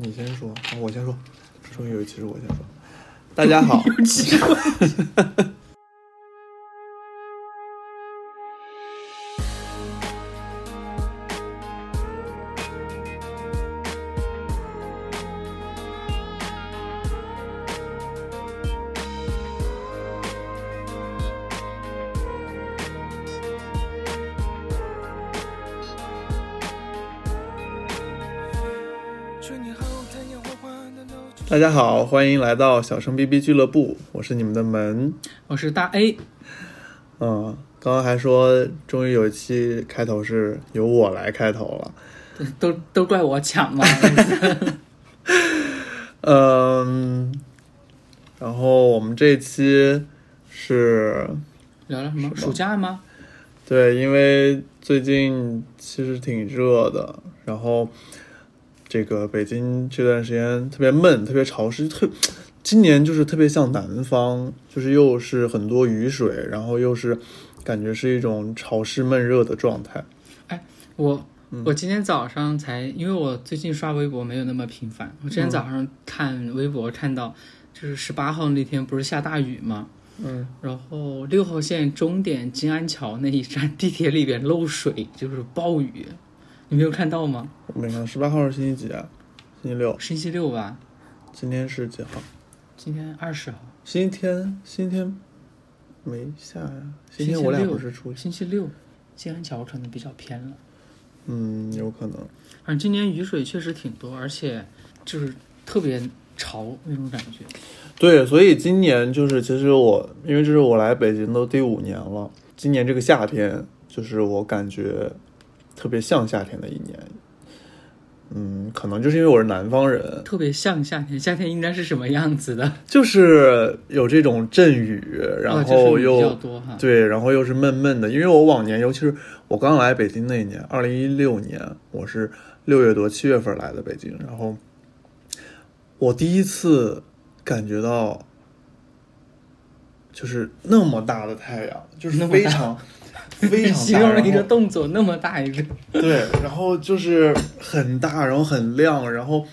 你先说，啊我先说。终于有一期是我先说。大家好，大家好，欢迎来到小声 BB 俱乐部，我是你们的门。我是大 A，嗯，刚刚还说，终于有一期开头是由我来开头了。都都怪我抢嘛。嗯，然后我们这期是聊聊什么？暑假吗？对，因为最近其实挺热的，然后这个北京这段时间特别闷，特别潮湿，特今年就是特别像南方，就是又是很多雨水，然后又是感觉是一种潮湿闷热的状态。哎我嗯我今天早上才，因为我最近刷微博没有那么频繁，我今天早上看微博看到，就是十八号那天不是下大雨吗？嗯，然后六号线终点金安桥那一站地铁里边漏水，就是暴雨，你没有看到吗？我没看，十八号是星期几啊？星期六。星期六吧，今天是几号？今天二十号，星期天，星期天没下呀。星期星期天我俩六不是出去？星期六，金安桥可能比较偏了。嗯，有可能。反正今年雨水确实挺多，而且就是特别潮那种感觉。对，所以今年就是，其实我因为这是我来北京都第五年了，今年这个夏天就是我感觉特别像夏天的一年。嗯，可能就是因为我是南方人，特别像夏天，夏天应该是什么样子的？就是有这种阵雨，然哦后又。对，然后又是闷闷的。因为我往年，尤其是我刚来北京那一年，二零一六年，我是六月多七月份来的北京，然后我第一次感觉到，就是那么大的太阳，就是非常 非常形大，然容了一个动作那么大一个，对，然后就是很大，然后很亮，然后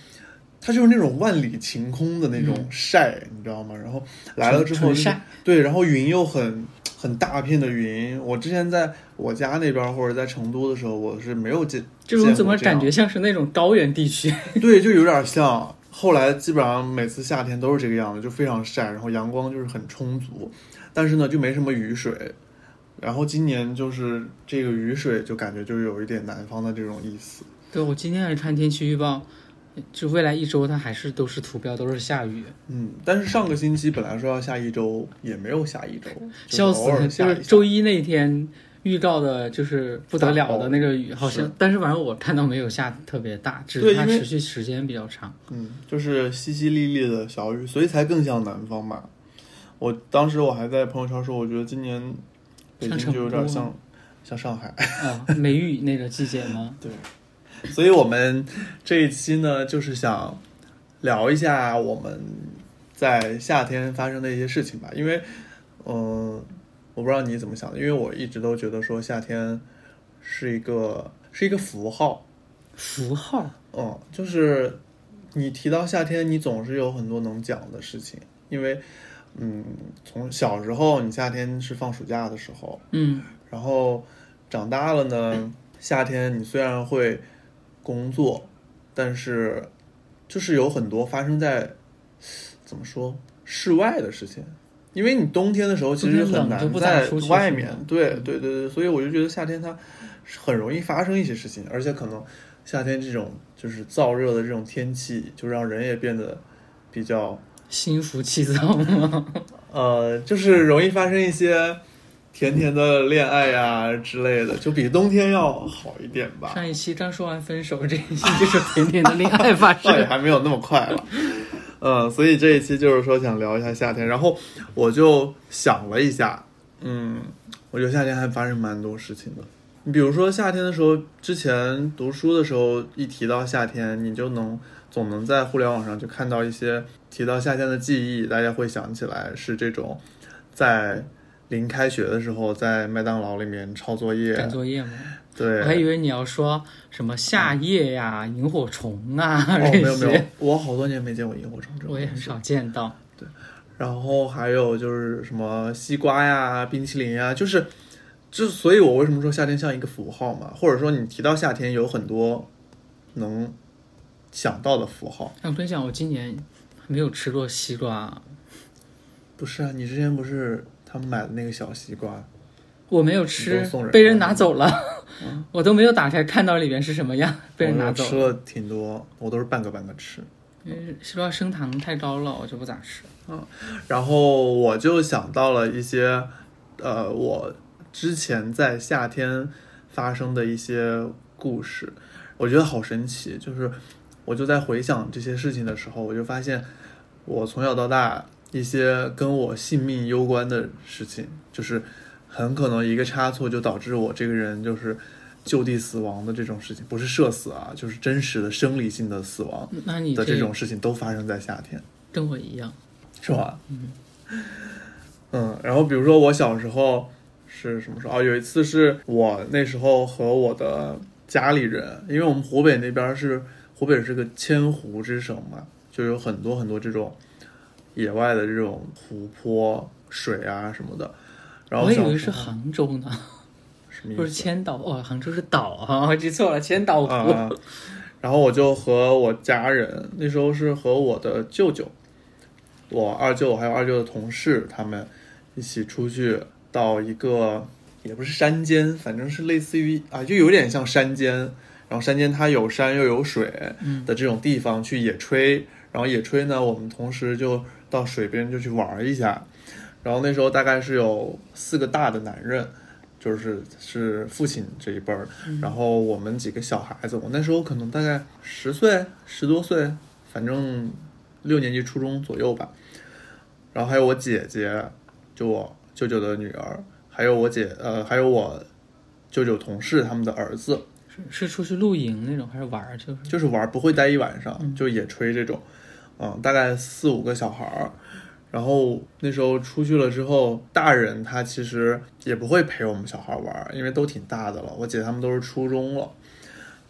它就是那种万里晴空的那种晒，你知道吗？然后来了之后就是晒对，然后云又很很大片的云。我之前在我家那边或者在成都的时候，我是没有见这种怎么感觉像是那种高原地区？对，就有点像。后来基本上每次夏天都是这个样子，就非常晒，然后阳光就是很充足，但是呢就没什么雨水。然后今年就是这个雨水，就感觉就有一点南方的这种意思。对我今天还看天气预报，就未来一周它还是都是图标，都是下雨，嗯，但是上个星期本来说要下一周，也没有下一周，笑死了！就是周一那天预告的，就是不得了的那个雨，好像是，但是反正我看到没有下特别大，只是它持续时间比较长。嗯，就是淅淅沥沥的小雨，所以才更像南方嘛。我当时我还在朋友圈说，我觉得今年北京就有点像 像上海。啊，梅雨那个季节吗？对，所以我们这一期呢，就是想聊一下我们在夏天发生的一些事情吧。因为，嗯、我不知道你怎么想的，因为我一直都觉得说夏天是一个是一个符号，符号嗯，就是你提到夏天，你总是有很多能讲的事情，因为，嗯，从小时候你夏天是放暑假的时候，嗯，然后长大了呢，夏天你虽然会工作，但是就是有很多发生在怎么说室外的事情，因为你冬天的时候其实很难在外面，对对对对，所以我就觉得夏天它很容易发生一些事情，而且可能夏天这种就是燥热的这种天气，就让人也变得比较心浮气躁吗？呃，就是容易发生一些甜甜的恋爱呀、之类的，就比冬天要好一点吧。上一期刚说完分手，这一期就是甜甜的恋爱发 倒也生。还没有那么快了。呃，所以这一期就是说想聊一下夏天，然后我就想了一下，嗯，我觉得夏天还发生蛮多事情的。你比如说夏天的时候，之前读书的时候，一提到夏天，你就能总能在互联网上就看到一些提到夏天的记忆，大家会想起来是这种在临开学的时候在麦当劳里面抄作业，赶作业吗？对，我还以为你要说什么夏夜呀、萤火虫啊哦，这没有没有，，我好多年没见过萤火虫这种我也很少见到。对然后还有就是什么西瓜呀、冰淇淋呀，就是，就所以，我为什么说夏天像一个符号嘛？或者说你提到夏天，有很多能想到的符号。哎，我跟你讲，我今年没有吃过西瓜，不是啊，你之前不是他们买的那个小西瓜？我没有吃人，被人拿走了，我都没有打开看到里面是什么样，被人拿走了。我吃了挺多，我都是半个半个吃。因为西瓜升糖太高了，我就不咋吃。嗯然后我就想到了一些，呃，我之前在夏天发生的一些故事，我觉得好神奇。就是我就在回想这些事情的时候，我就发现我从小到大一些跟我性命攸关的事情，就是很可能一个差错就导致我这个人就是就地死亡的这种事情，不是社死啊，就是真实的生理性的死亡那你的这种事情都发生在夏天。跟我一样，是吧？嗯然后比如说我小时候是什么时候？哦，有一次是我那时候和我的家里人，因为我们湖北那边是湖北是个千湖之省嘛，就有很多很多这种野外的这种湖泊、水啊什么的。然后我以为是杭州呢，不是？千岛哦，杭州是岛啊，我 记错了，千岛湖。啊，然后我就和我家人，那时候是和我的舅舅、我二舅还有二舅的同事，他们一起出去到一个也不是山间，反正是类似于啊，就有点像山间。然后山间它有山又有水嗯的这种地方去野炊，然后野炊呢，我们同时就到水边就去玩一下。然后那时候大概是有四个大的男人，就是是父亲这一辈儿，然后我们几个小孩子，我那时候可能大概十岁、十多岁，反正六年级初中左右吧。然后还有我姐姐，就我舅舅的女儿，还有我姐呃，还有我舅舅同事他们的儿子，是是出去露营那种还是玩儿？就是就是玩不会待一晚上，就野炊这种，嗯，大概四五个小孩儿。然后那时候出去了之后，大人他其实也不会陪我们小孩玩，因为都挺大的了。我姐他们都是初中了，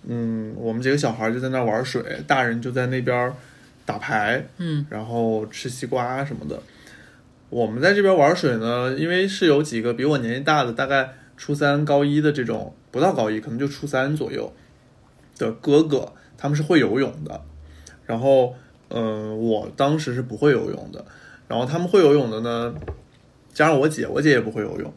嗯，我们几个小孩就在那玩水，大人就在那边打牌，嗯，然后吃西瓜什么的。我们在这边玩水呢，因为是有几个比我年纪大的，大概初三、高一的这种，不到高一，可能就初三左右的哥哥，他们是会游泳的。然后，嗯、我当时是不会游泳的。然后他们会游泳的呢，加上我姐，我姐也不会游泳。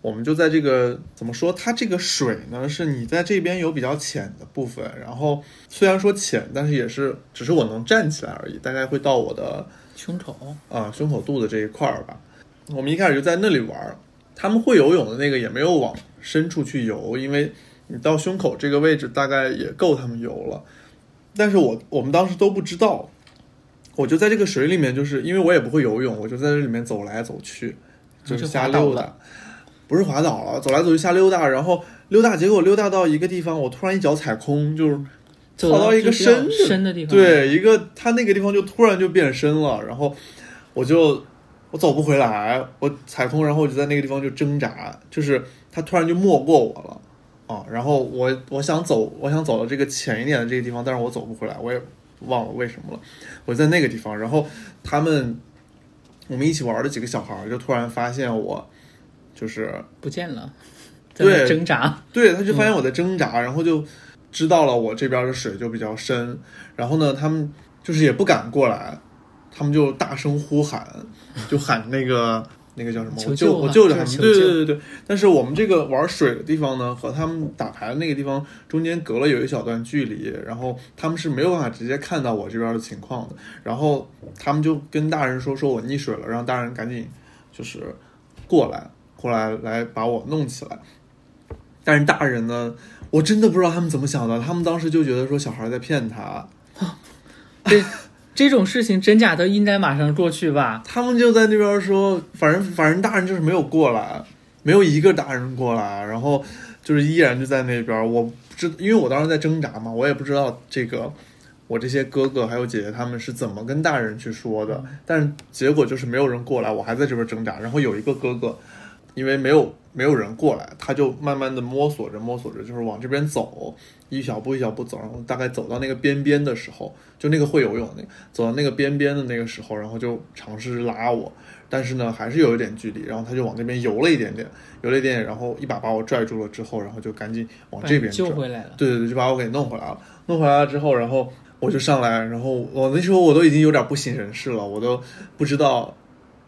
我们就在这个怎么说？它这个水呢，是你在这边有比较浅的部分，然后虽然说浅，但是也是只是我能站起来而已，大概会到我的胸口。啊胸口肚子这一块儿吧。我们一开始就在那里玩儿，他们会游泳的那个也没有往深处去游，因为你到胸口这个位置大概也够他们游了。但是我我们当时都不知道，我就在这个水里面，就是因为我也不会游泳，我就在这里面走来走去，就是瞎溜达，不是滑倒了，走来走去瞎溜达，然后溜达，结果溜达到一个地方，我突然一脚踩空，就是走跑到一个深的深的地方，，对，一个它那个地方就突然就变深了，然后我就我走不回来，我踩空，然后我就在那个地方就挣扎，就是他突然就没过我了啊，然后我我想走，我想走到这个浅一点的这个地方，但是我走不回来，我也忘了为什么了，我在那个地方，然后他们我们一起玩的几个小孩就突然发现我就是不见了，在挣扎。对，他就发现我在挣扎，然后就知道了我这边的水就比较深，然后呢，他们就是也不敢过来，他们就大声呼喊，就喊那个那个叫什么？我求救啊救我救着他们，就是求救对对对对。但是我们这个玩水的地方呢，和他们打牌的那个地方中间隔了有一小段距离，然后他们是没有办法直接看到我这边的情况的，然后他们就跟大人说说我溺水了，让大人赶紧就是过来过来来把我弄起来。但是大人呢，我真的不知道他们怎么想的，他们当时就觉得说小孩在骗他，这 这种事情真假都应该马上过去吧？他们就在那边说，反正反正大人就是没有过来，没有一个大人过来，然后就是依然就在那边。我不知，因为我当时在挣扎嘛，我也不知道这个我这些哥哥还有姐姐他们是怎么跟大人去说的，但是结果就是没有人过来，我还在这边挣扎。然后有一个哥哥因为没有没有人过来，他就慢慢的摸索着摸索着，就是往这边走，一小步一小步走，然后大概走到那个边边的时候，就那个会游泳那个，走到那个边边的那个时候，然后就尝试拉我，但是呢还是有一点距离，然后他就往那边游了一点点，游了一点点，然后一把把我拽住了之后，然后就赶紧往这边拽。救回来了。对对对，就把我给弄回来了。弄回来了之后，然后我就上来，然后我那时候我都已经有点不省人事了，我都不知道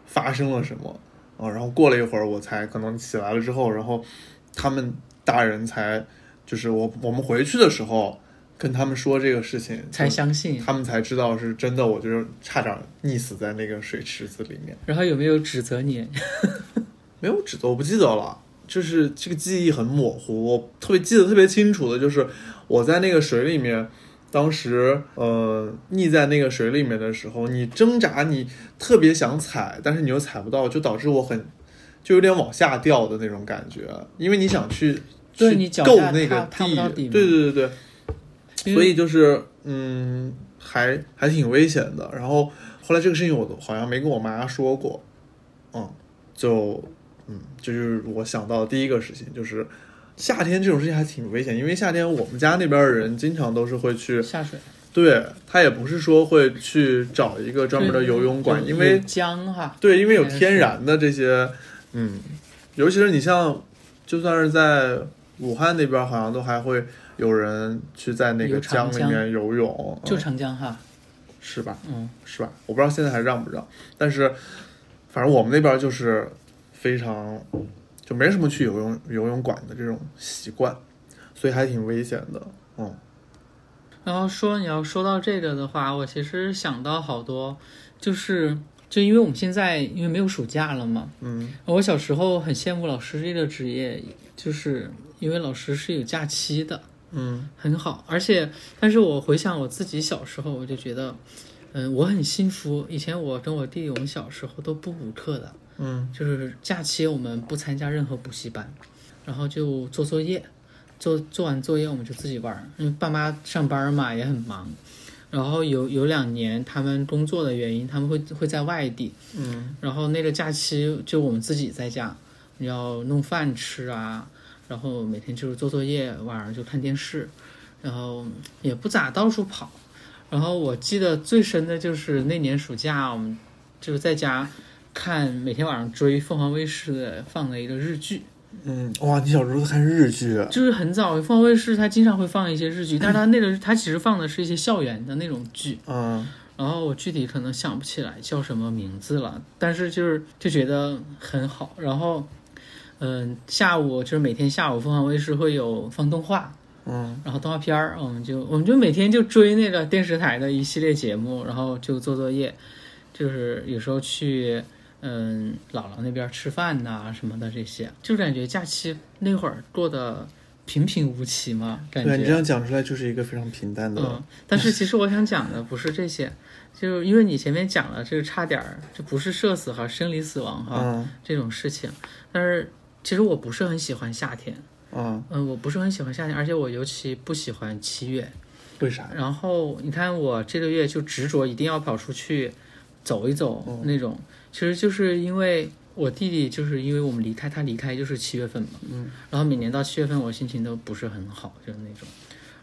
发生了什么啊。然后过了一会儿，我才可能起来了之后，然后他们大人才就是我我们回去的时候跟他们说这个事情，才相信。他们才知道是真的，我就是差点溺死在那个水池子里面。然后有没有指责你？没有指责，我不记得了，就是这个记忆很模糊。我特别记得特别清楚的就是我在那个水里面，当时呃溺在那个水里面的时候，你挣扎，你特别想踩，但是你又踩不到，就导致我很就有点往下掉的那种感觉，因为你想去对去够那个踏踏不到底嘛对对对对，所以就是嗯，还还挺危险的。然后后来这个事情我都好像没跟我妈说过，嗯，就嗯，这就是我想到的第一个事情，就是夏天这种事情还挺危险，因为夏天我们家那边的人经常都是会去，下水，对他也不是说会去找一个专门的游泳馆，因为江哈，对，因为有天然的这些，嗯，尤其是你像，就算是在武汉那边，好像都还会有人去在那个江里面游泳，就嗯长江哈，是吧？嗯，是吧？我不知道现在还让不让，但是反正我们那边就是非常就没什么去游泳游泳馆的这种习惯，所以还挺危险的。嗯然后说你要说到这个的话，我其实想到好多，就是就因为我们现在因为没有暑假了嘛，嗯我小时候很羡慕老师这个职业，就是因为老师是有假期的，嗯很好。而且，但是我回想我自己小时候，我就觉得，嗯，我很幸福。以前我跟我弟弟，我们小时候都不补课的，嗯就是假期我们不参加任何补习班，然后就做作业，做做完作业我们就自己玩儿，因为爸妈上班嘛也很忙。然后有有两年他们工作的原因，他们会会在外地，嗯然后那个假期就我们自己在家，要弄饭吃啊，然后每天就是做作业，晚上就看电视，然后也不咋到处跑。然后我记得最深的就是那年暑假，我们就是在家看，每天晚上追凤凰卫视的放的一个日剧，嗯，哇，你小时候看日剧啊？就是很早凤凰卫视它经常会放一些日剧，但是它那个它其实放的是一些校园的那种剧，嗯然后我具体可能想不起来叫什么名字了，但是就是就觉得很好。然后，嗯，下午就是每天下午凤凰卫视会有放动画，嗯然后动画片儿，我们就我们就每天就追那个电视台的一系列节目，然后就做作业，就是有时候去嗯姥姥那边吃饭呐、什么的这些，就感觉假期那会儿过得平平无奇嘛，感觉。对你这样讲出来就是一个非常平淡的。嗯，但是其实我想讲的不是这些，就因为你前面讲了这个差点儿，这不是社死哈，生理死亡哈、嗯。这种事情，但是其实我不是很喜欢夏天，嗯，嗯，我不是很喜欢夏天，而且我尤其不喜欢七月。为啥？然后你看我这个月就执着一定要跑出去走一走嗯。那种，其实就是因为我弟弟就是因为我们离开，他离开就是七月份嘛，嗯，然后每年到七月份我心情都不是很好，就是那种，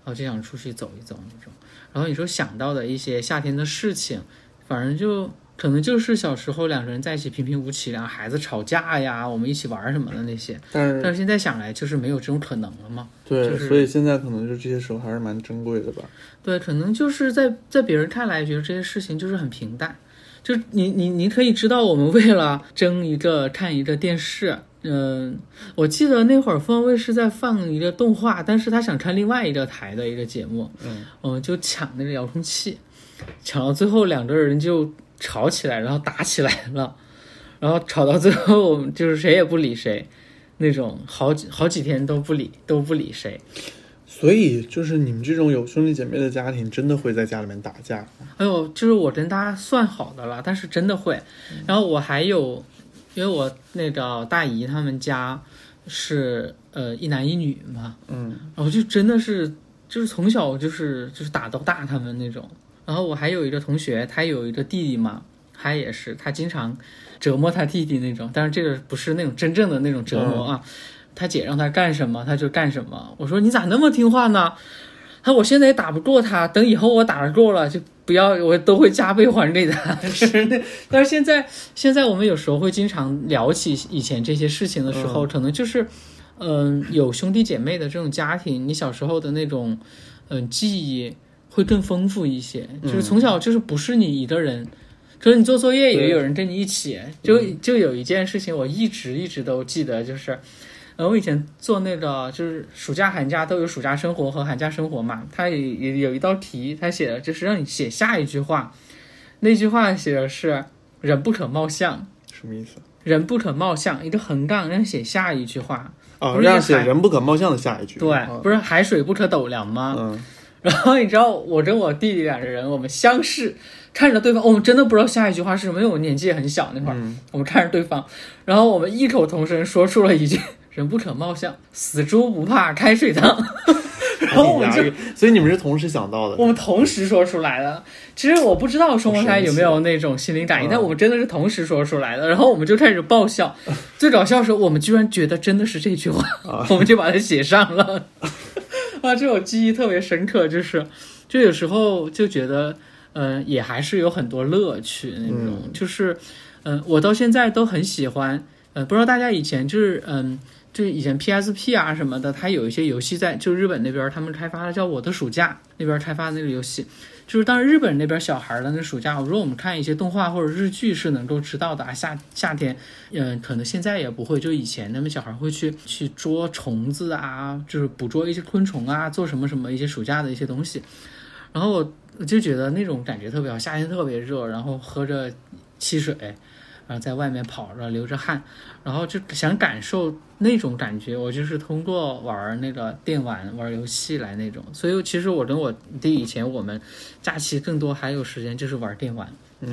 然后就想出去走一走那种。然后你说想到的一些夏天的事情，反正就可能就是小时候两个人在一起平平无奇，两个孩子吵架呀，我们一起玩什么的那些。但是但是现在想来，就是没有这种可能了嘛。对，就是所以现在可能就这些时候还是蛮珍贵的吧。对，可能就是在在别人看来，觉得这些事情就是很平淡。就你你你可以知道，我们为了争一个看一个电视，嗯、我记得那会儿凤凰卫视在放一个动画，但是他想看另外一个台的一个节目，嗯，我们就抢那个遥控器，抢到最后两个人就吵起来，然后打起来了，然后吵到最后我们就是谁也不理谁，那种好几好几天都不理都不理谁。所以就是你们这种有兄弟姐妹的家庭，真的会在家里面打架吗？哎呦，就是我跟他算好的了，但是真的会。然后我还有，因为我那个大姨他们家是呃一男一女嘛，嗯然后就真的是就是从小就是就是打到大他们那种。然后我还有一个同学，他有一个弟弟嘛，他也是，他经常折磨他弟弟那种，但是这个不是那种真正的那种折磨啊。他姐让他干什么他就干什么。我说你咋那么听话呢？他说我现在也打不过他，等以后我打得过了就不要，我都会加倍还给他。是的，但是现在现在我们有时候会经常聊起以前这些事情的时候，可能就是嗯、有兄弟姐妹的这种家庭，你小时候的那种嗯、记忆会更丰富一些，就是从小就是不是你一个人。就是你做作业也有人跟你一起，就就有一件事情我一直一直都记得，就是，呃，我以前做那个就是暑假寒假都有暑假生活和寒假生活嘛，他也也有一道题，他写的就是让你写下一句话，那句话写的是“人不可貌相”，什么意思？人不可貌相，一个横杠让你写下一句话，哦，让写人不可貌相的下一句。对，啊不是海水不可斗量吗？嗯，然后你知道，我跟我弟弟两个人，我们相视，看着对方，我们真的不知道下一句话是什么，因为我年纪也很小那会儿，嗯我们看着对方，然后我们异口同声说出了一句“人不可貌相，死猪不怕开水烫”，然后我们就所以你们是同时想到的。我们同时说出来的。其实我不知道双胞胎有没有那种心灵感应，嗯但我们真的是同时说出来的。然后我们就开始爆笑，最搞笑的是我们居然觉得真的是这句话，啊我们就把它写上了。啊，这种记忆特别深刻，就是就有时候就觉得，嗯、也还是有很多乐趣那种，嗯就是，嗯、我到现在都很喜欢。呃，不知道大家以前就是，嗯，就以前 PSP 啊什么的，它有一些游戏在，就日本那边他们开发的叫《我的暑假》那边开发的那个游戏，就是当时日本那边小孩的那暑假，如果我们看一些动画或者日剧是能够知道的啊，夏夏天，嗯、可能现在也不会，就以前他们小孩会去去捉虫子啊，就是捕捉一些昆虫啊，做什么什么一些暑假的一些东西，然后我就觉得那种感觉特别好，夏天特别热，然后喝着汽水。然后在外面跑着流着汗，然后就想感受那种感觉，我就是通过玩那个电玩、玩游戏来那种。所以其实我跟我弟以前我们假期更多还有时间就是玩电玩、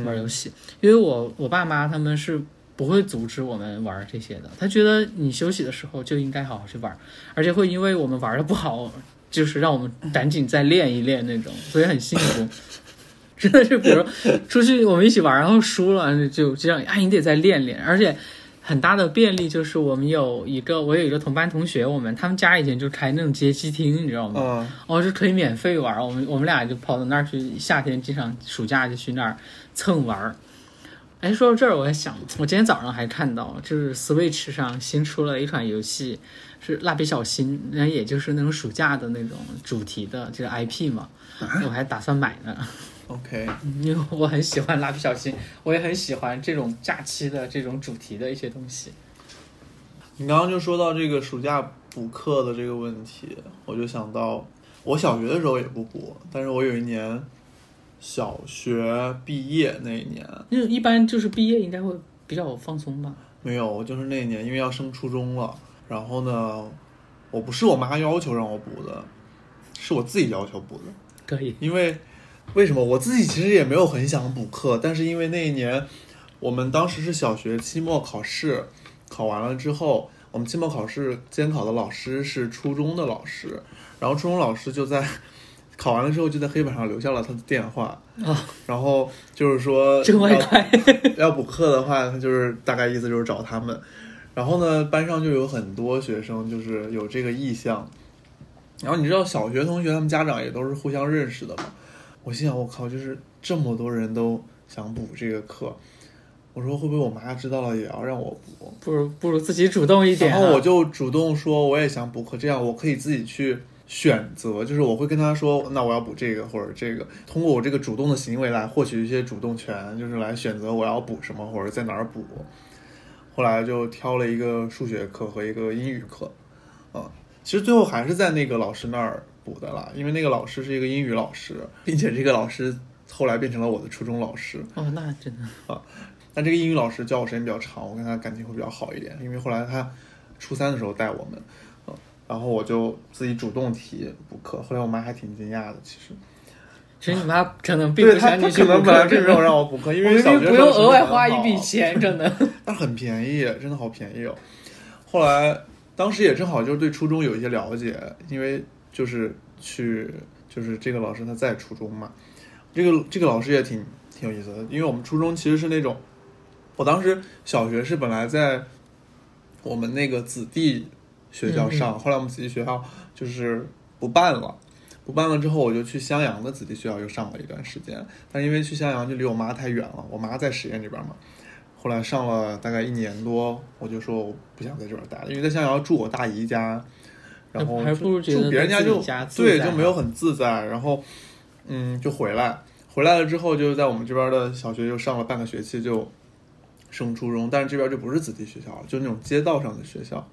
玩游戏，因为我我爸妈他们是不会阻止我们玩这些的，他觉得你休息的时候就应该好好去玩，而且会因为我们玩的不好，就是让我们赶紧再练一练那种，所以很幸福。真的是，比如出去我们一起玩，然后输了就这样，啊，你得再练练。而且很大的便利就是我们有一个，我有一个同班同学，我们他们家以前就开那种街机厅，你知道吗？嗯，哦，是可以免费玩。我们我们俩就跑到那儿去，夏天经常暑假就去那儿蹭玩儿。哎，说到这儿，我还想，我今天早上还看到，就是 Switch 上新出了一款游戏，是蜡笔小新，那也就是那种暑假的那种主题的，就是 IP 嘛。我还打算买呢。OK，因为我很喜欢蜡笔小新，我也很喜欢这种假期的这种主题的一些东西。你刚刚就说到这个暑假补课的这个问题，我就想到我小学的时候也不补，但是我有一年小学毕业那一年那一般就是毕业应该会比较放松吧。没有，就是那一年因为要升初中了，然后呢，我不是我妈要求让我补的，是我自己要求补的。可以，因为为什么我自己其实也没有很想补课，但是因为那一年我们当时是小学期末考试，考完了之后，我们期末考试监考的老师是初中的老师，然后初中老师就在考完了之后就在黑板上留下了他的电话，然后就是说挣外快。要补课的话，他就是大概意思就是找他们。然后呢，班上就有很多学生就是有这个意向。然后你知道，小学同学他们家长也都是互相认识的嘛。我心想，我靠，就是这么多人都想补这个课，我说会不会我妈知道了也要让我补？不如不如自己主动一点、啊。然后我就主动说我也想补课，这样我可以自己去选择，就是我会跟他说，那我要补这个或者这个，通过我这个主动的行为来获取一些主动权，就是来选择我要补什么或者在哪儿补。后来就挑了一个数学课和一个英语课，啊，其实最后还是在那个老师那儿补的啦，因为那个老师是一个英语老师，并且这个老师后来变成了我的初中老师。哦，那真的啊。那这个英语老师教我时间比较长，我跟他感情会比较好一点，因为后来他初三的时候带我们，嗯，然后我就自己主动提补课，后来我妈还挺惊讶的，其实，其实你妈可能并不想你去可能本来并没有 让我补课，因为小学不用额外花一笔，钱，真的。但很便宜，真的好便宜哦。后来当时也正好就是对初中有一些了解，因为就是去就是这个老师他在初中嘛，这个这个老师也挺挺有意思的，因为我们初中其实是那种，我当时小学是本来在我们那个子弟学校上，后来我们子弟学校就是不办了。不办了之后，我就去襄阳的子弟学校又上了一段时间，但因为去襄阳就离我妈太远了，我妈在十堰这边嘛。后来上了大概一年多，我就说我不想在这边待了，因为在襄阳住我大姨家，然后还不如觉得住别人家就对就没有很自在，然后嗯就回来，回来了之后就在我们这边的小学就上了半个学期就升初中，但是这边就不是子弟学校，就那种街道上的学校，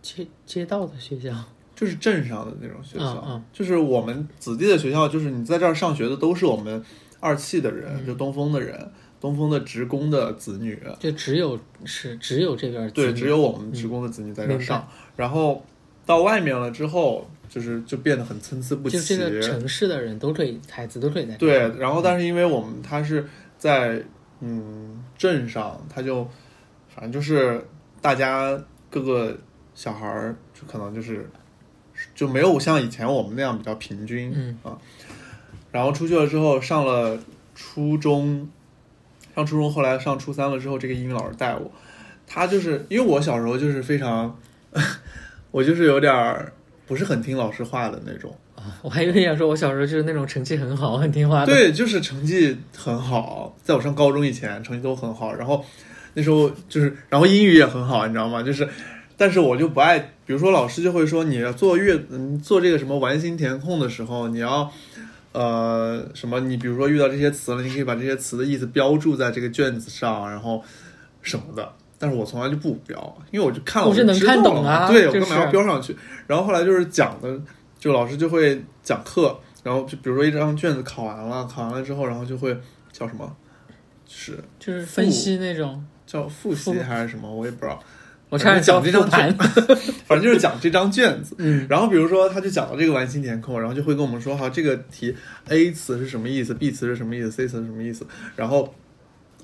街街道的学校，就是镇上的那种学校，就是我们子弟的学校，就是你在这儿上学的都是我们二汽的人，嗯。就东风的人，东风的职工的子女，就只有是只有这边对，只有我们职工的子女在这儿上，然后到外面了之后，就是就变得很参差不齐。就这个城市的人都可以，孩子都可以在对，然后但是因为我们他是在嗯镇上，他就反正就是大家各个小孩儿就可能就是就没有像以前我们那样比较平均，嗯啊，然后出去了之后上了初中，上初中后来上初三了之后，这个英语老师带我，他就是因为我小时候就是非常，我就是有点儿不是很听老师话的那种。我还以为你想说，我小时候就是那种成绩很好、很听话的。对，就是成绩很好，在我上高中以前成绩都很好，然后那时候就是，然后英语也很好，你知道吗？就是，但是我就不爱，比如说老师就会说你要做阅，嗯，做这个什么完形填空的时候，你要。呃，什么？你比如说遇到这些词了，你可以把这些词的意思标注在这个卷子上，然后什么的。但是我从来就不标，因为我就看了我是能就知道看懂啊对，我干嘛要标上去？然后后来就是讲的，就老师就会讲课，然后就比如说一张卷子考完了，考完了之后，然后就会叫什么，就是就是分析那种。叫复习还是什么，我也不知道。我差点叫反正复盘。反正就是讲这张卷子。嗯，然后比如说他就讲到这个完形填空，然后就会跟我们说，哈，这个题 A 词是什么意思，B 词是什么意思，C 词是什么意思。然后，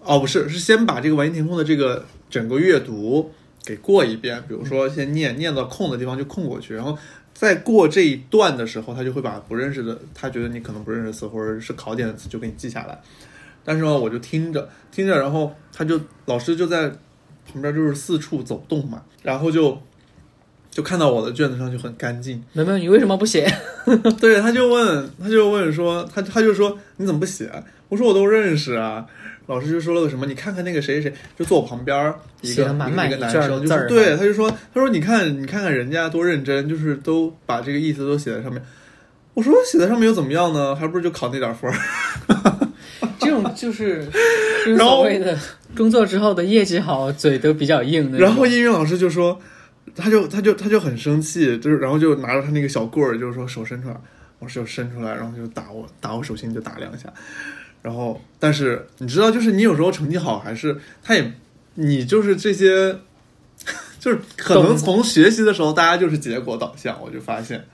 哦，不是，是先把这个完形填空的这个整个阅读给过一遍，比如说先念，念到空的地方就空过去，然后再过这一段的时候，他就会把不认识的，他觉得你可能不认识的词或者是考点的词就给你记下来。但是呢，我就听着听着，然后他就老师就在旁边就是四处走动嘛，然后就就看到我的卷子上就很干净，没有，你为什么不写？对，他就问他就问说他他就说你怎么不写？我说我都认识啊。老师就说了个什么？你看看那个谁谁谁，就坐我旁边一个男生，就是对，他就说他说你看你看看人家多认真，就是都把这个意思都写在上面。我说写在上面又怎么样呢？还不如就考那点分儿。这种就是然后所谓的工作之后的业绩好，嘴都比较硬的。然后英语老师就说，他就他就他就很生气，就是然后就拿着他那个小棍儿，就是说手伸出来，我手伸出来，然后就打我打我手心就打两下，然后但是你知道，就是你有时候成绩好，还是他也你就是这些，就是可能从学习的时候大家就是结果导向，我就发现。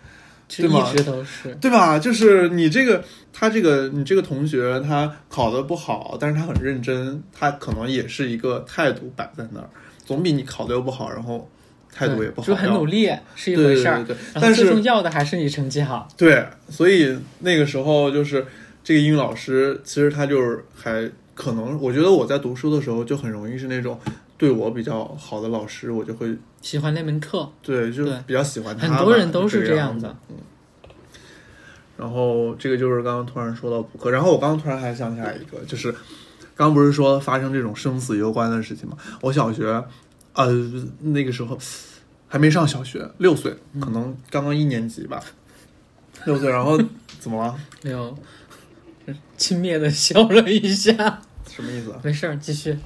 就对吗一直都是。对吧？就是你这个，他这个，你这个同学，他考的不好，但是他很认真，他可能也是一个态度摆在那儿，总比你考的又不好，然后态度也不好就很努力是一回事儿，对对对但是最重要的还是你成绩好。对，所以那个时候就是这个英语老师，其实他就是还可能，我觉得我在读书的时候就很容易是那种对我比较好的老师，我就会喜欢那门课，对，就对比较喜欢他。很多人都是这这样的。嗯。然后这个就是刚刚突然说到补课，然后我刚刚突然还想起来一个，就是刚刚不是说发生这种生死攸关的事情吗？我小学，呃，那个时候还没上小学，六岁，可能刚刚一年级吧，六岁，然后怎么了？没有 轻蔑的笑了一下。什么意思啊？没事儿，继续。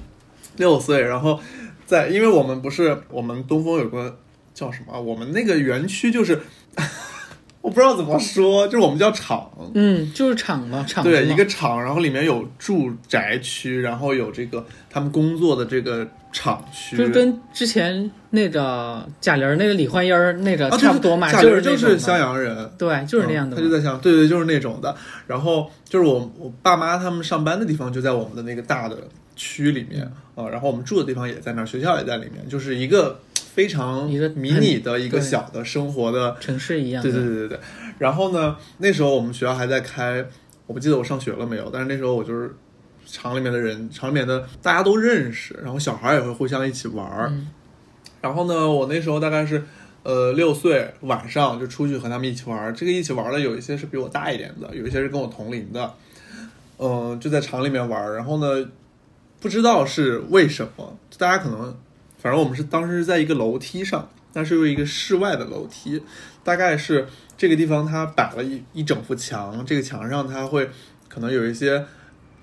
六岁，然后在，因为我们不是我们东风有个叫什么啊？我们那个园区就是，我不知道怎么说，就是我们叫厂，嗯，就是厂嘛，厂对，一个厂，然后里面有住宅区，然后有这个他们工作的这个厂区，就是跟之前那个贾玲儿那个李焕英儿那个啊差不多嘛，贾玲就是襄，阳人。对，就是那样的他就在襄，对对，就是那种的。然后就是我我爸妈他们上班的地方就在我们的那个大的区里面嗯啊、然后我们住的地方也在那儿，学校也在里面，就是一个非常一个迷你的一个小的生活的城市一样，对对对对对。然后呢，那时候我们学校还在开，我不记得我上学了没有，但是那时候我就是厂里面的人，厂里面的大家都认识，然后小孩也会互相一起玩儿。嗯然后呢，我那时候大概是呃六岁，晚上就出去和他们一起玩儿。这个一起玩儿的有一些是比我大一点的，有一些是跟我同龄的，嗯、就在厂里面玩儿。然后呢，不知道是为什么，大家可能，反正我们是当时是在一个楼梯上，但是又一个室外的楼梯，大概是这个地方它摆了一一整幅墙，这个墙上它会可能有一些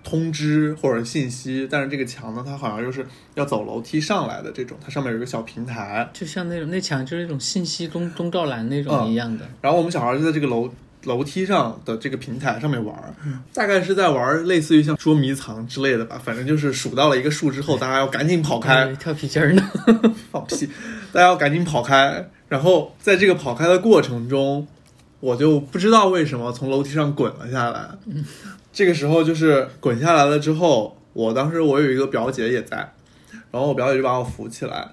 通知或者信息，但是这个墙呢，它好像又是要走楼梯上来的这种，它上面有一个小平台，就像那种那墙就是那种信息公公告栏那种嗯一样的。然后我们小孩就在这个楼楼梯上的这个平台上面玩大概是在玩儿类似于像捉迷藏之类的吧，反正就是数到了一个数之后，大家要赶紧跑开，哎跳皮筋儿呢。放屁！大家要赶紧跑开。然后在这个跑开的过程中，我就不知道为什么从楼梯上滚了下来。这个时候就是滚下来了之后，我当时我有一个表姐也在，然后我表姐就把我扶起来，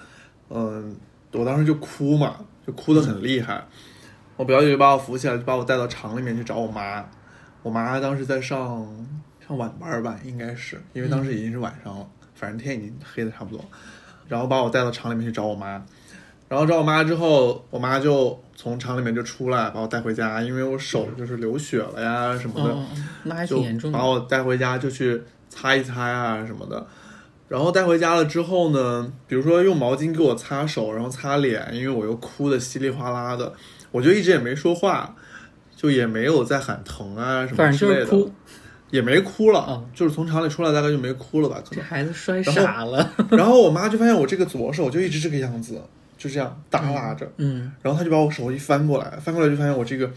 嗯，我当时就哭嘛，就哭得很厉害。我表姐就把我扶起来，就把我带到厂里面去找我妈。我妈当时在上上晚班吧，应该是因为当时已经是晚上了，反正天已经黑的差不多。然后把我带到厂里面去找我妈，然后找我妈之后，我妈就从厂里面就出来把我带回家，因为我手就是流血了呀什么的，哦，那还挺就严重的把。我带回家就去擦一擦呀什么的。然后带回家了之后呢，比如说用毛巾给我擦手，然后擦脸，因为我又哭的稀里哗啦的，我就一直也没说话，就也没有在喊疼啊什么之类的，也没哭了，哦就是从厂里出来大概就没哭了吧，可这能。孩子摔傻了。然后我妈就发现我这个左手就一直这个样子，就这样耷拉着，嗯，然后她就把我手一翻过来，翻过来就发现我这个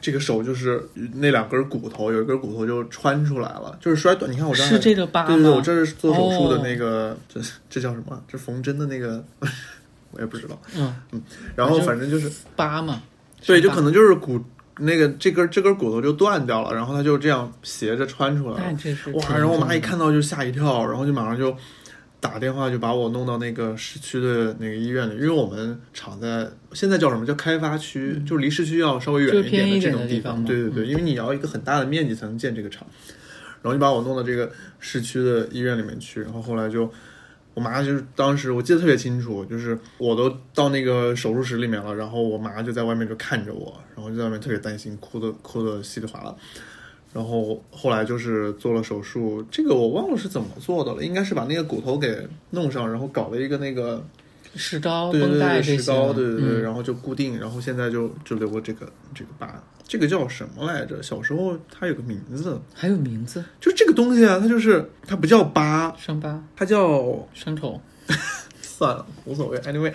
这个手就是那两根骨头，有一根骨头就穿出来了，就是摔断。你看我这儿是这个疤对对对，我？这是做手术的那个，这这叫什么？这缝针的那个，我也不知道。嗯嗯，然后反正就是疤嘛。对，就可能就是骨那个这根这根骨头就断掉了，然后它就这样斜着穿出来了。哇！然后我妈一看到就吓一跳，然后就马上就打电话就把我弄到那个市区的那个医院里，因为我们厂在现在叫什么叫开发区，就是离市区要稍微远一点的这种地方对对对，因为你要一个很大的面积才能建这个厂，然后就把我弄到这个市区的医院里面去，然后后来就。我妈就是当时我记得特别清楚，就是我都到那个手术室里面了，然后我妈就在外面就看着我，然后就在外面特别担心，哭的哭的稀里哗啦。然后后来就是做了手术，这个我忘了是怎么做的了，应该是把那个骨头给弄上，然后搞了一个那个石膏、绷带这些石膏，对对对，嗯然后就固定，然后现在就就留个这个这个疤，这个叫什么来着？小时候它有个名字，还有名字，就这个东西啊，它就是它不叫疤，伤疤、它叫伤口。算了，无所谓。Anyway，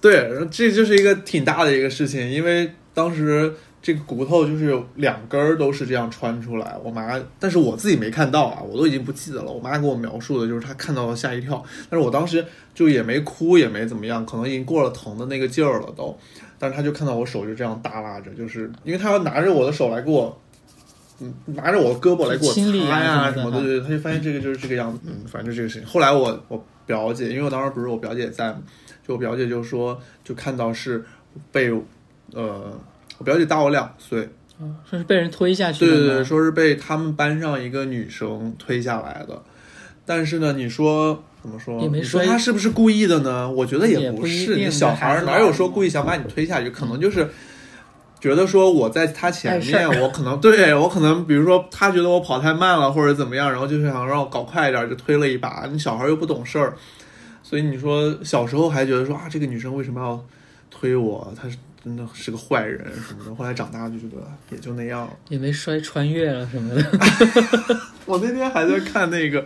对，这就是一个挺大的一个事情，因为当时这个骨头就是两根儿都是这样穿出来，我妈，但是我自己没看到啊，我都已经不记得了。我妈给我描述的就是她看到了吓一跳，但是我当时就也没哭，也没怎么样，可能已经过了疼的那个劲儿了都。但是她就看到我手就这样耷拉着，就是因为她要拿着我的手来给我。嗯，拿着我的胳膊来给我擦呀什么的，对，她就发现这个就是这个样子，嗯，反正就这个事情。后来我我表姐，因为我当时不是我表姐在嘛，就我表姐就说，就看到是被，呃，我表姐大我两岁，哦，说是被人推下去的对对对，说是被他们班上一个女生推下来的。但是呢，你说怎么说？你说摔他是不是故意的呢？我觉得也不是。不你小孩儿哪有说故意想把你推下去？可能就是觉得说我在他前面，我可能对我可能，比如说他觉得我跑太慢了或者怎么样，然后就是想让我搞快一点，就推了一把。你小孩儿又不懂事儿，所以你说小时候还觉得说啊，这个女生为什么要推我？她是真的是个坏人什么的。后来长大就觉得也就那样了。也没摔穿越了什么的。我那天还在看那个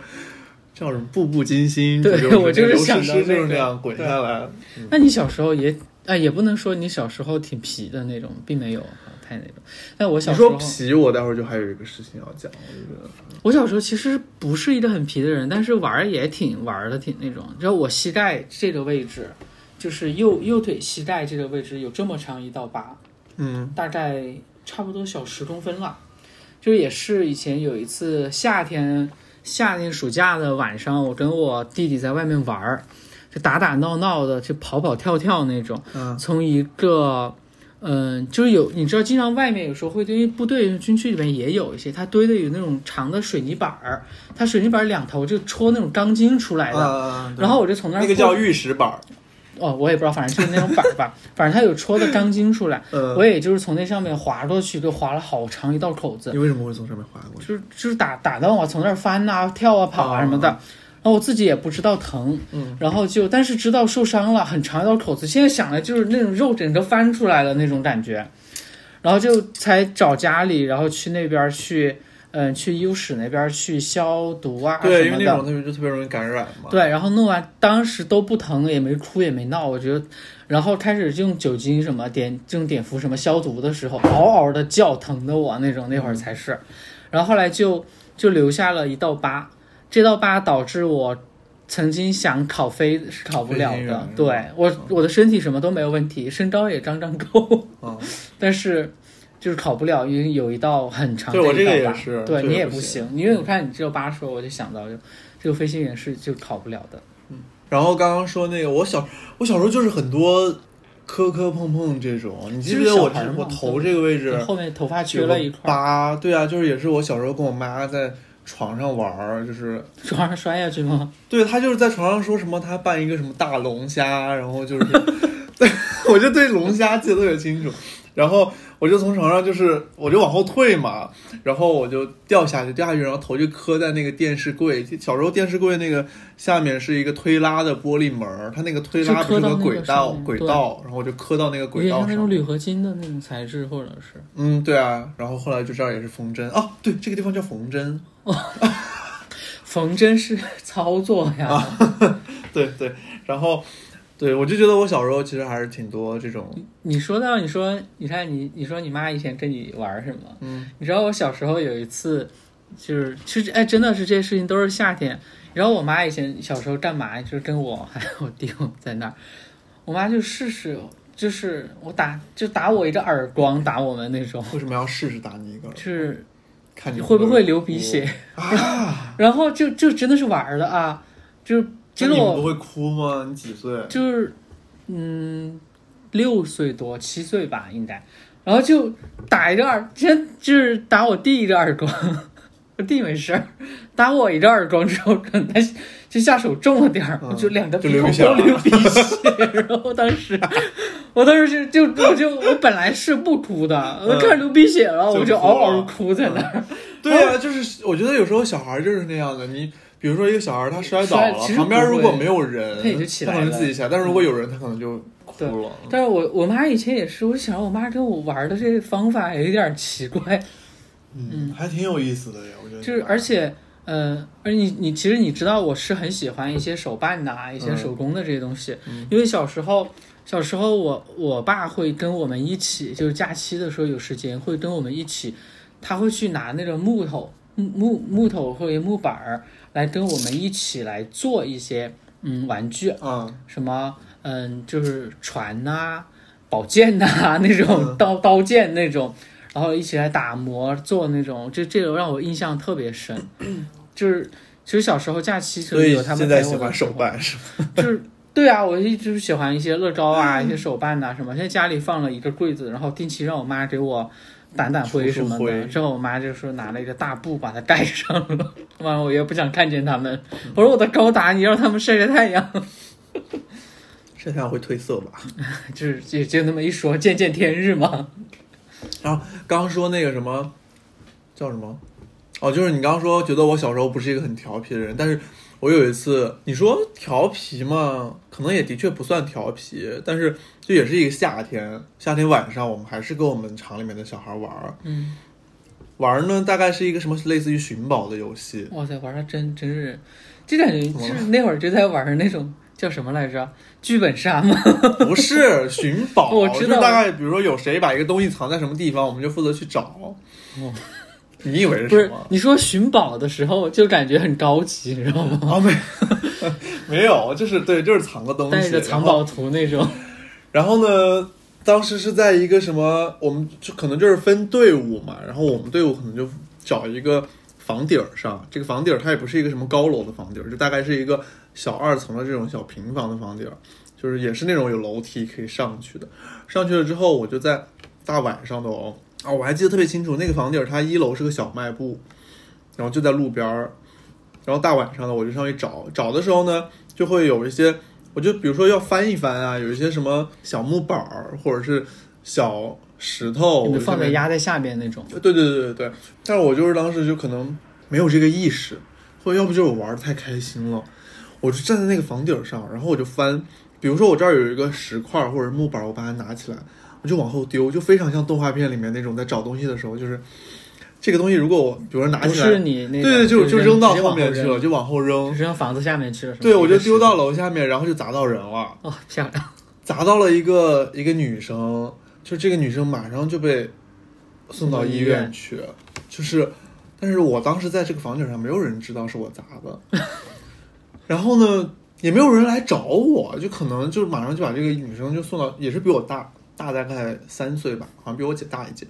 叫什么《步步惊心》，对就是我就是想到诗就是那个这样滚下来。那你小时候也啊，也不能说你小时候挺皮的那种，并没有啊太那种。但我小时候说皮，我待会儿就还有一个事情要讲，我觉得我小时候其实不是一个很皮的人，但是玩儿也挺玩的，挺那种。只要我膝盖这个位置，就是右右腿膝盖这个位置有这么长一道疤，嗯大概差不多小十公分了。就也是以前有一次夏天夏天暑假的晚上，我跟我弟弟在外面玩儿，就打打闹闹的，就跑跑跳跳那种。嗯从一个嗯，就是有你知道，经常外面有时候会因为部队军区里面也有一些，它堆的有那种长的水泥板儿，它水泥板两头就戳那种钢筋出来的，啊，然后我就从那儿那个叫玉石板儿，哦，我也不知道，反正就是那种板儿吧，反正它有戳的钢筋出来，嗯，我也就是从那上面滑过去，就划了好长一道口子，你为什么会从上面滑过去？就是就是打打到我从那儿翻呐、跳啊、跑啊什么的，然后我自己也不知道疼，嗯，然后就但是知道受伤了，很长一道口子，现在想来就是那种肉整个翻出来的那种感觉，然后就才找家里，然后去那边去，嗯，去医务室那边去消毒啊对，什么的因为那种。特别就特别容易感染嘛。对，然后弄完，当时都不疼，也没哭也没闹，我觉得，然后开始用酒精什么碘，用碘伏什么消毒的时候，嗷嗷的叫，疼的我那种，那会儿才是，然后后来就就留下了一道疤，这道疤导致我曾经想考飞是考不了的对我我的身体什么都没有问题，身高也刚刚够，嗯，但是。就是考不了，因为有一道很长的对我这个一道疤也是对你也不不行，因为我看你这个疤的时候，我就想到就这个飞行员是就考不了的。嗯然后刚刚说那个，我小我小时候就是很多磕磕碰碰这种，你记不记得我我头这个位置后面头发缺了一块，疤？对啊，就是也是我小时候跟我妈在床上玩儿，就是 床上摔下去吗？对他就是在床上说什么他扮一个什么大龙虾，然后就是，对我就对龙虾记得特别清楚，然后我就从床上就是我就往后退嘛，然后我就掉下去，掉下去，然后头就磕在那个电视柜，小时候电视柜那个下面是一个推拉的玻璃门，它那个推拉不是个轨道轨道，然后我就磕到那个轨道上面。像那种铝合金的那种材质，或者是。嗯，对啊，然后后来就这儿也是缝针。哦，对，这个地方叫缝针，缝针是操作呀。啊 对对，然后对我就觉得我小时候其实还是挺多这种，你说到你说，你看你你说你妈以前跟你玩什么？嗯你知道我小时候有一次，就是其实哎，真的是这些事情都是夏天。然后我妈以前小时候干嘛？就是跟我 还有我弟在那儿，我妈就试试，就是我打就打我一个耳光，打我们那种，为什么要试试打你一个？就是看你会不会流鼻血？啊？然后就就真的是玩儿的啊，就是你不会哭吗？你几岁？就是嗯六岁多七岁吧应该，然后就打一个耳，先就是打我弟一个耳光，我 弟没事儿，打我一个耳光之后，可能他就下手重了点儿，嗯就两个鼻孔都流鼻血，然后当时 我当时就就我就我本来是不哭的，我看着流鼻血了，我就嗷嗷哭在那儿。对啊，就是我觉得有时候小孩就是那样的。你比如说一个小孩他摔倒了旁边如果没有人，他也就起来他可能了自己起来；但是如果有人，他可能就哭了。但是我我妈以前也是，我想我妈跟我玩的这个方法也有点奇怪，嗯，还挺有意思的呀，我觉得。就是而且呃，而你你其实你知道我是很喜欢一些手办的啊，一些嗯手工的这些东西，嗯。因为小时候小时候我我爸会跟我们一起，就是假期的时候有时间会跟我们一起，他会去拿那个木头木木木头或者木板儿来跟我们一起来做一些嗯玩具，嗯，什么嗯，就是船呐、宝剑呐、那种嗯刀刀剑那种，然后一起来打磨做那种，这这个让我印象特别深。就是其实小时候假期可所有他们现在陪我的时候喜欢手，办是吗？就是对啊，我一直喜欢一些乐高啊，一些手办呐、什么。现在家里放了一个柜子，然后定期让我妈给我。掸掸灰什么的，之后我妈就说拿了一个大布把它盖上了，完了我也不想看见他们，我说我的高达，你让他们晒晒太阳，晒太阳会褪色吧？就是就就那么一说，见见天日嘛。然后刚刚说那个什么叫什么？哦，就是你刚刚说觉得我小时候不是一个很调皮的人，但是我有一次你说调皮嘛，可能也的确不算调皮，但是这也是一个夏天，夏天晚上我们还是跟我们厂里面的小孩玩儿，嗯，玩儿呢大概是一个什么类似于寻宝的游戏，哇塞，玩的真真是，就感觉是那会儿就在玩那种叫什么来着？剧本杀吗？不是寻宝，我知道就大概比如说有谁把一个东西藏在什么地方，我们就负责去找。哦你以为是不是什么？，你说寻宝的时候就感觉很高级，你知道吗？啊，没没有，就是对，就是藏个东西，带着藏宝图那种。然后呢，当时是在一个什么，我们就可能就是分队伍嘛，然后我们队伍可能就找一个房顶儿上，这个房顶儿它也不是一个什么高楼的房顶儿，就大概是一个小二层的这种小平房的房顶儿，就就是也是那种有楼梯可以上去的。上去了之后，我就在大晚上的哦，啊，我还记得特别清楚，那个房顶儿它一楼是个小卖部，然后就在路边儿，然后大晚上的我就上去找，找的时候呢，就会有一些，我就比如说要翻一翻啊，有一些什么小木板儿或者是小石头，放在压在下边那种。对对对对对，但是我就是当时就可能没有这个意识，或者要不就是我玩的太开心了，我就站在那个房顶上，然后我就翻，比如说我这儿有一个石块或者木板，我把它拿起来，我就往后丢，就非常像动画片里面那种在找东西的时候，就是这个东西如果我比如说拿起来，是你那个，对对，就就扔到后面去了，就往后扔，扔房子下面去了。对我就丢到。楼下面，然后就砸到人了。哦，漂亮！砸到了一个一个女生，就这个女生马上就被送到医院去，就是，但是我当时在这个房顶上，没有人知道是我砸的，然后呢，也没有人来找我，就可能就马上就把这个女生就送到，也是比我大大大概三岁吧，好像比我姐大一届，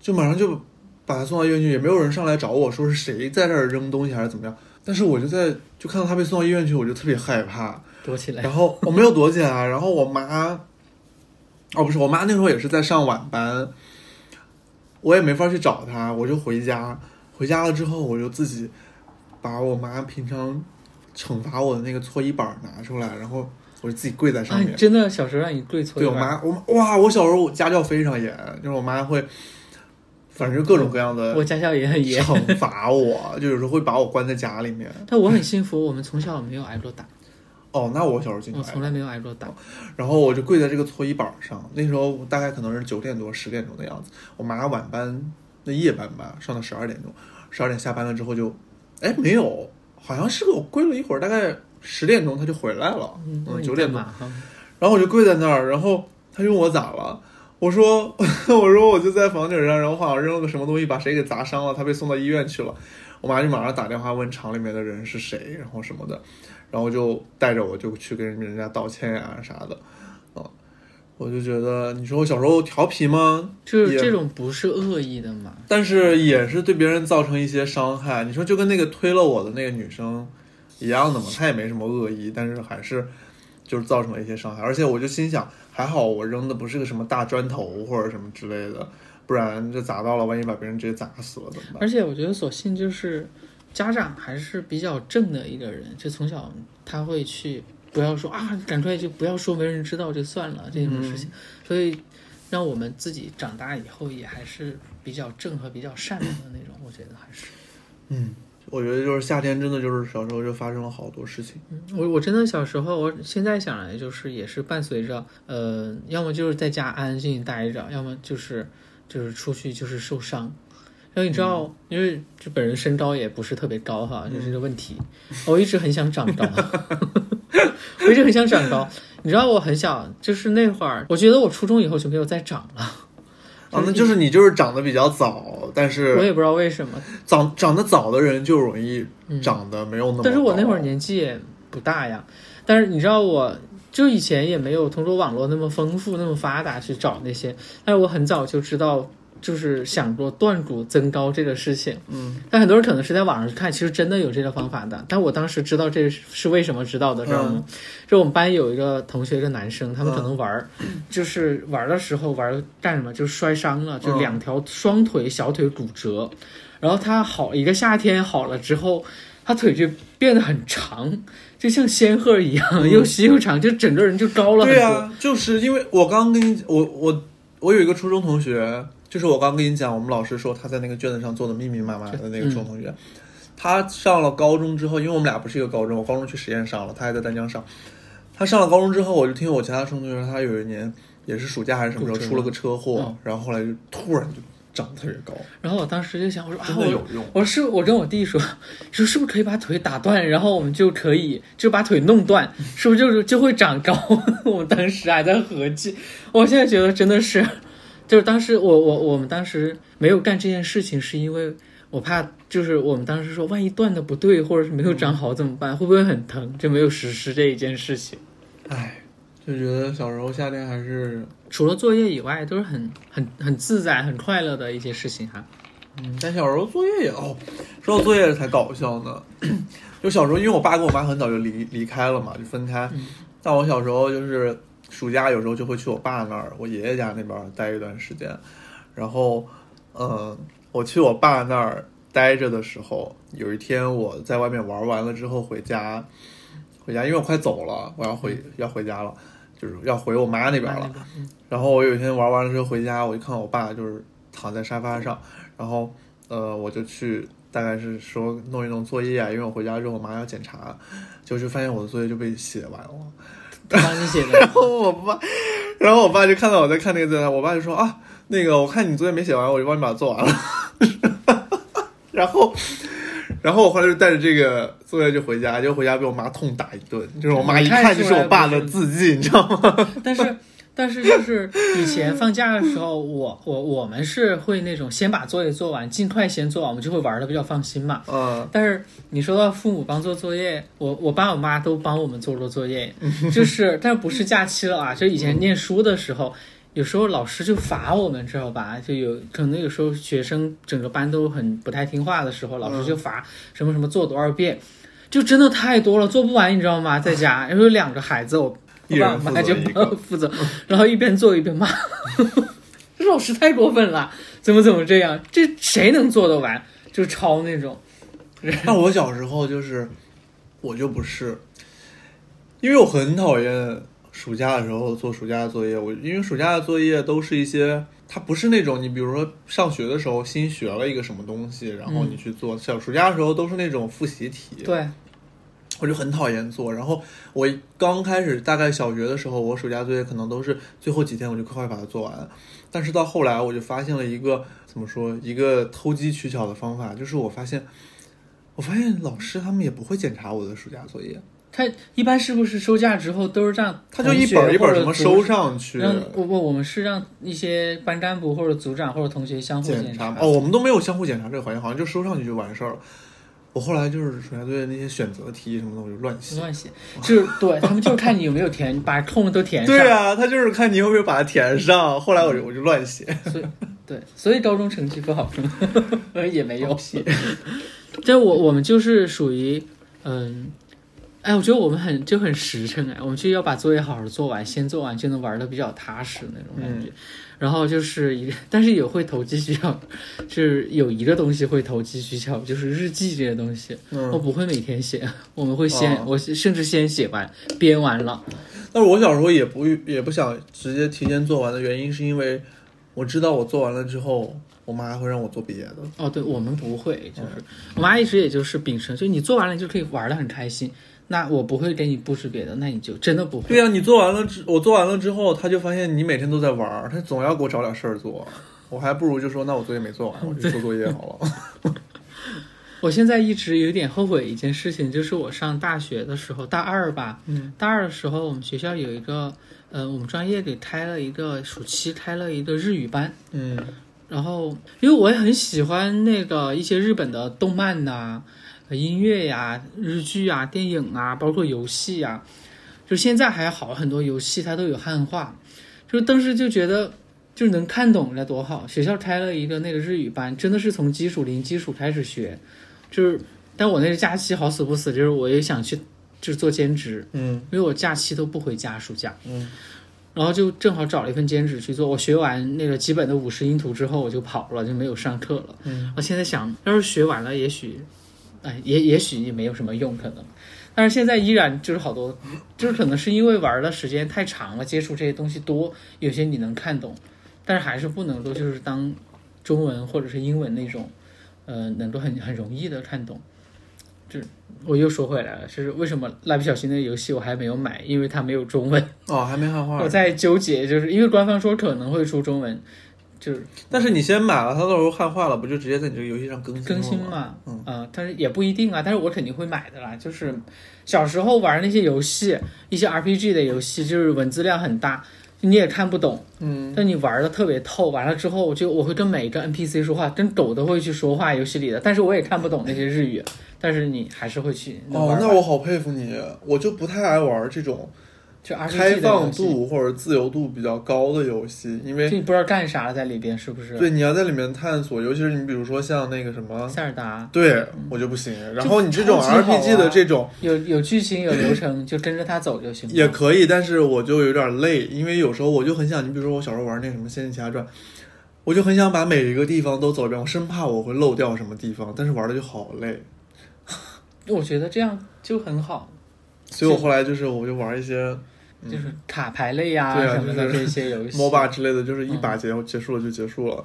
就马上就把她送到医院去，也没有人上来找我说是谁在这儿扔东西还是怎么样，但是我就在就看到她被送到医院去，我就特别害怕，躲起来。然后我没有躲起来，然后我妈，哦不是，我妈那时候也是在上晚班，我也没法去找她，我就回家。回家了之后，我就自己把我妈平常惩罚我的那个搓衣板拿出来，然后我就自己跪在上啊，面。你真的小时候让你跪搓衣板？对我妈，我哇，我小时候家教非常严，就是我妈会，反正各种各样的我家教也很严，惩罚我，就有时候会把我关在家里面。但我很幸福，我们从小没有挨过打，哦，那我小时候经常我从来没有挨过打。然后我就跪在这个搓衣板上，那时候大概可能是九点多、十点钟的样子。我妈晚班，那夜班吧，上到十二点钟，十二点下班了之后就，哎，没有，好像是我跪了一会儿，大概十点钟他就回来了，嗯，九点多，然后我就跪在那儿，然后他问我咋了，我说 我说我就在房顶上，然后好像扔了个什么东西把谁给砸伤了，他被送到医院去了。我妈就马上打电话问厂里面的人是谁，然后什么的，然后就带着我就去跟人家道歉呀、啥的，啊，我就觉得你说我小时候调皮吗？也就是这种不是恶意的嘛？但是也是对别人造成一些伤害。你说就跟那个推了我的那个女生一样的嘛，他也没什么恶意，但是还是就是造成了一些伤害。而且我就心想，还好我扔的不是个什么大砖头或者什么之类的，不然这砸到了，万一把别人直接砸死了怎么办？而且我觉得，所幸就是家长还是比较正的一个人，就从小他会去不要说啊，赶出来就不要说，没人知道就算了这种事情，所以让我们自己长大以后也还是比较正和比较善良的那种，我觉得还是。嗯，我觉得就是夏天真的就是小时候就发生了好多事情。我我真的小时候，我现在想来就是也是伴随着呃，要么就是在家安安静静待着，要么就是就是出去就是受伤。然后你知道，因为这本人身高也不是特别高哈，就是这个问题。我一直很想长高，我一直很想长高。你知道我很小，就是那会儿，我觉得我初中以后就没有再长了，啊，那就是你就是长得比较早，但是我也不知道为什么。长长得早的人就容易长得没有那么高。但是我那会儿年纪也不大呀，但是你知道我。就以前也没有通过网络那么丰富、那么发达去找那些，但是我很早就知道，就是想过断骨增高这个事情。嗯，但很多人可能是在网上看，其实真的有这个方法的。但我当时知道这是为什么知道的，知道吗？就我们班有一个同学，一个男生，他们可能玩儿，就是玩的时候玩干什么，就摔伤了，就两条双腿、小腿骨折。然后他好一个夏天好了之后，他腿就变得很长，就像仙鹤一样，又细又长，就整个人就高了很多。对啊，就是因为我刚跟你我我我有一个初中同学，就是我刚跟你讲，我们老师说他在那个卷子上做的密密麻麻的那个初中同学，他上了高中之后，因为我们俩不是一个高中，我高中去实验上了，他还在丹江上。他上了高中之后，我就听我其他初中同学说，他有一年也是暑假还是什么时候出了个车祸，嗯然后后来就突然就长得特别高，然后我当时就想，我说啊，真的我有用。我是我跟我弟说，说是不是可以把腿打断，然后我们就可以就把腿弄断，是不是就是就会长高？我们当时还在合计，我现在觉得真的是，就是当时我我我们当时没有干这件事情，是因为我怕就是我们当时说，万一断的不对，或者是没有长好怎么办？会不会很疼？就没有实施这一件事情。唉，就觉得小时候夏天还是除了作业以外，都是很很很自在、很快乐的一些事情哈。嗯，但小时候作业也哦，说到作业才搞笑呢。就小时候，因为我爸跟我妈很早就离离开了嘛，就分开。但我小时候就是暑假有时候就会去我爸那儿，我爷爷家那边待一段时间。然后，嗯，我去我爸那儿待着的时候，有一天我在外面玩完了之后回家，回家，因为我快走了，我要回要回家了，就是要回我妈那边了。然后我有一天玩完了之后回家，我就看我爸就是躺在沙发上，然后呃，我就去大概是说弄一弄作业啊，因为我回家之后我妈要检查，就是发现我的作业就被写完了。帮你写的。然后我爸，然后我爸就看到我在看那个作业，我爸就说啊，那个我看你作业没写完，我就帮你把它做完了。然后，然后我后来就带着这个作业就回家，就回家被我妈痛打一顿，就是我妈一看就是我爸的字迹，你知道吗？但是。但是就是以前放假的时候，我我我们是会那种先把作业做完，尽快先做完，我们就会玩的比较放心嘛。嗯。但是你说到父母帮做作业，我我爸我妈都帮我们做过作业，就是但不是假期了啊，就以前念书的时候，有时候老师就罚我们，知道吧？就有可能有时候学生整个班都很不太听话的时候，老师就罚什么什么做多少遍，就真的太多了，做不完，你知道吗？在家，因为有两个孩子，我。一人负责负责，然后一边做一边骂，这老师太过分了，怎么怎么这样？这谁能做得完？就抄那种。那我小时候就是，我就不是，因为我很讨厌暑假的时候做暑假的作业。我因为暑假的作业都是一些，它不是那种你比如说上学的时候新学了一个什么东西，然后你去做。小暑假的时候都是那种复习题。对。我就很讨厌做，然后我刚开始大概小学的时候，我暑假作业可能都是最后几天我就快快把它做完。但是到后来，我就发现了一个怎么说，一个偷机取巧的方法，就是我发现，我发现老师他们也不会检查我的暑假作业。他一般是不是收假之后都是让他就一本一本什么收上去？不不，我们是让一些班干部或者组长或者同学相互检查。哦，我们都没有相互检查这个环节，好像就收上去就完事儿了。我后来就是暑假作业那些选择题什么的，我就乱写。乱写，就是对他们就是看你有没有填，把空的都填上。对啊，他就是看你有没有把它填上。后来我就我就乱写。所以对，所以高中成绩不好，也没有写。这 我我们就是属于嗯，哎，我觉得我们很就很实诚哎，我们就要把作业好好做完，先做完就能玩的比较踏实那种感觉。然后就是一，但是也会投机取巧，就是有一个东西会投机取巧，就是日记这些东西，我不会每天写，我们会先，我甚至先写完，编完了。但是我小时候也不也不想直接提前做完的原因，是因为我知道我做完了之后，我妈会让我做别的。哦，对，我们不会，就是我妈一直也就是秉承，就你做完了就可以玩的很开心。那我不会给你布置别的，那你就真的不会。对呀，你做完了之，我做完了之后，他就发现你每天都在玩，他总要给我找点事儿做。我还不如就说，那我作业没做完，我就做作业好了。我现在一直有点后悔一件事情，就是我上大学的时候，大二吧，嗯，大二的时候，我们学校有一个，呃，我们专业给开了一个暑期开了一个日语班，嗯，然后因为我也很喜欢那个一些日本的动漫呐。音乐呀、日剧啊、电影啊，包括游戏呀，就现在还好很多游戏它都有汉化，就当时就觉得就能看懂了多好。学校开了一个那个日语班，真的是从基础零基础开始学，就是但我那个假期好死不死，就是我也想去就是做兼职，嗯，因为我假期都不回家，暑假，嗯，然后就正好找了一份兼职去做。我学完那个基本的五十音图之后，我就跑了，就没有上课了。嗯，我现在想要是学完了，也许。哎，也也许也没有什么用，可能，但是现在依然就是好多，就是可能是因为玩的时间太长了，接触这些东西多，有些你能看懂，但是还是不能够就是当中文或者是英文那种，呃，能够很很容易的看懂。就我又说回来了，就是为什么蜡笔小新那个游戏我还没有买，因为它没有中文哦，还没汉化。我在纠结，就是因为官方说可能会出中文。就是，但是你先买了，它到时候汉化了，不就直接在你这个游戏上更新更新嘛？嗯啊，但是也不一定啊。但是我肯定会买的啦。就是小时候玩那些游戏，一些 RPG 的游戏，就是文字量很大，你也看不懂。嗯，但你玩的特别透，完了之后，就我会跟每一个 NPC 说话，跟狗都会去说话，游戏里的。但是我也看不懂那些日语，但是你还是会去。哦，那我好佩服你，我就不太爱玩这种。开放度或者自由度比较高的游戏，因为你不知道干啥在里边，是不是？对你要在里面探索，尤其是你比如说像那个什么，塞尔达对我就不行。然后你这种 RPG 的这种有有剧情有流程，就跟着它走就行。也可以，但是我就有点累，因为有时候我就很想，你比如说我小时候玩那什么《仙剑奇侠传》，我就很想把每一个地方都走一遍，我生怕我会漏掉什么地方，但是玩的就好累，我觉得这样就很好，所以我后来就是我就玩一些就是卡牌类呀、什么的这些游戏。MOBA 之类的，就是一把结结束了就结束了。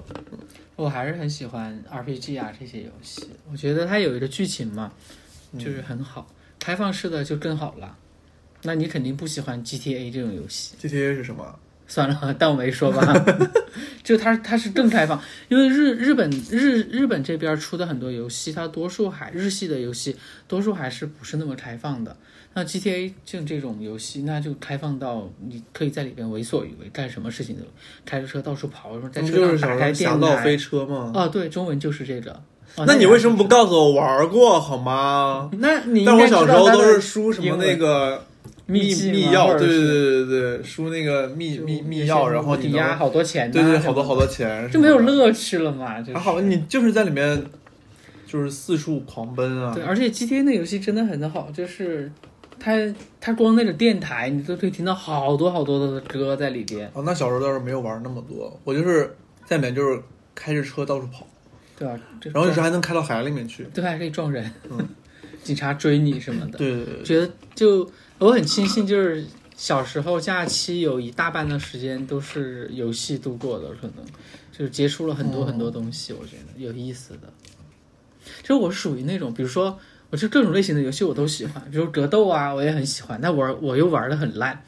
我还是很喜欢 RPG 啊这些游戏，我觉得它有一个剧情嘛，就是很好。开放式的就更好了。那你肯定不喜欢 GTA 这种游戏，GTA 是什么？算了，当我没说吧。就它它是更开放，因为日日本日日本这边出的很多游戏，它多数还日系的游戏多数还是不是那么开放的。那 GTA 就这种游戏，那就开放到你可以在里边为所欲为，干什么事情都开着车到处跑，什么在车上打开侠电台。盗飞车吗？啊，对，中文就是这个。哦那你为什么不？告诉我玩过好吗？那你但我小时候都是输输什么那个秘技密钥，对对对对对，输那个密密密钥，然后抵押好多钱呐，对对，好多好多钱，就没有。乐趣了嘛？就好，你就是在里面就是四处狂奔啊对，，而且 GTA 那游戏真的很好，就是它它光那个电台，你都可以听到好多好多的歌在里边，哦，那小时候倒是没有玩那么多，我就是在里面就是开着车到处跑，对吧？这然后有时候还能开到海里面去。对还可以撞人，嗯警察追你什么的。对对对，觉得就我很庆幸，就是小时候假期有一大半的时间都是游戏度过的，可能就是接触了很多很多东西，我觉得有意思的。就是我属于那种，比如说，我就各种类型的游戏我都喜欢，比如格斗啊，我也很喜欢，但玩我又玩的很烂。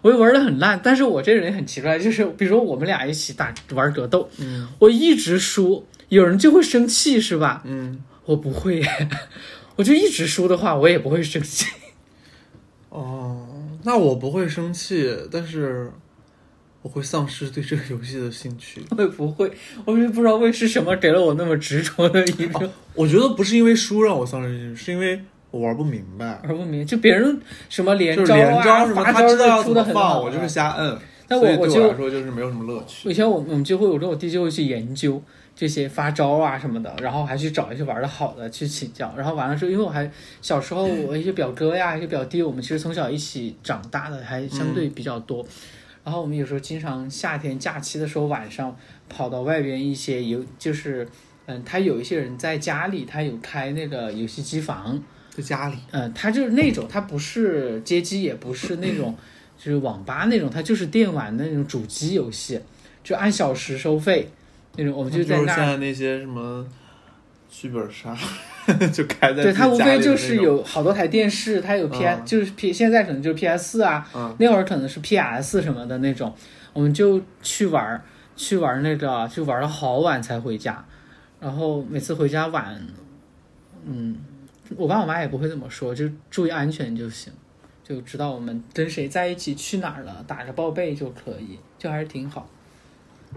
我又玩的很烂，但是我这人也很奇怪，就是比如说我们俩一起打玩格斗，嗯我一直输，有人就会生气，是吧？嗯，我不会，我就一直输的话，我也不会生气。哦，那我不会生气，但是我会丧失对这个游戏的兴趣。会不会，我也不知道为是什么给了我那么执着的一个我觉得不是因为输让我丧失兴趣，是因为我玩不明白。玩不明白，就别人什么连招就连招啊、什么，他知道出的很好，放，我就是瞎摁。但我我就来说就是没有什么乐趣。以前我我们就会，我跟我弟就会去研究这些发招啊什么的，然后还去找一些玩的好的去请教。然后完了之后，因为我还小时候我一些表哥呀、一些表弟，我们其实从小一起长大的，还相对比较多。然后我们有时候经常夏天假期的时候晚上跑到外边一些游，就是嗯，他有一些人在家里，他有开那个游戏机房，在家里，嗯，他就是那种，他不是街机，也不是那种，就是网吧那种，他就是电玩的那种主机游戏，就按小时收费那种。我们就在那儿，是现在那些什么剧本杀，就开在对，它无非就是，有好多台电视，它有 P S，、嗯就是 P，现在可能就是 P S 四啊，嗯，那会儿可能是 P S 什么的那种，我们就去玩儿，去玩儿那个，就玩到好晚才回家，然后每次回家晚，嗯，我爸我妈也不会怎么说，就注意安全就行，就知道我们跟谁在一起去哪儿了，打着报备就可以，就还是挺好。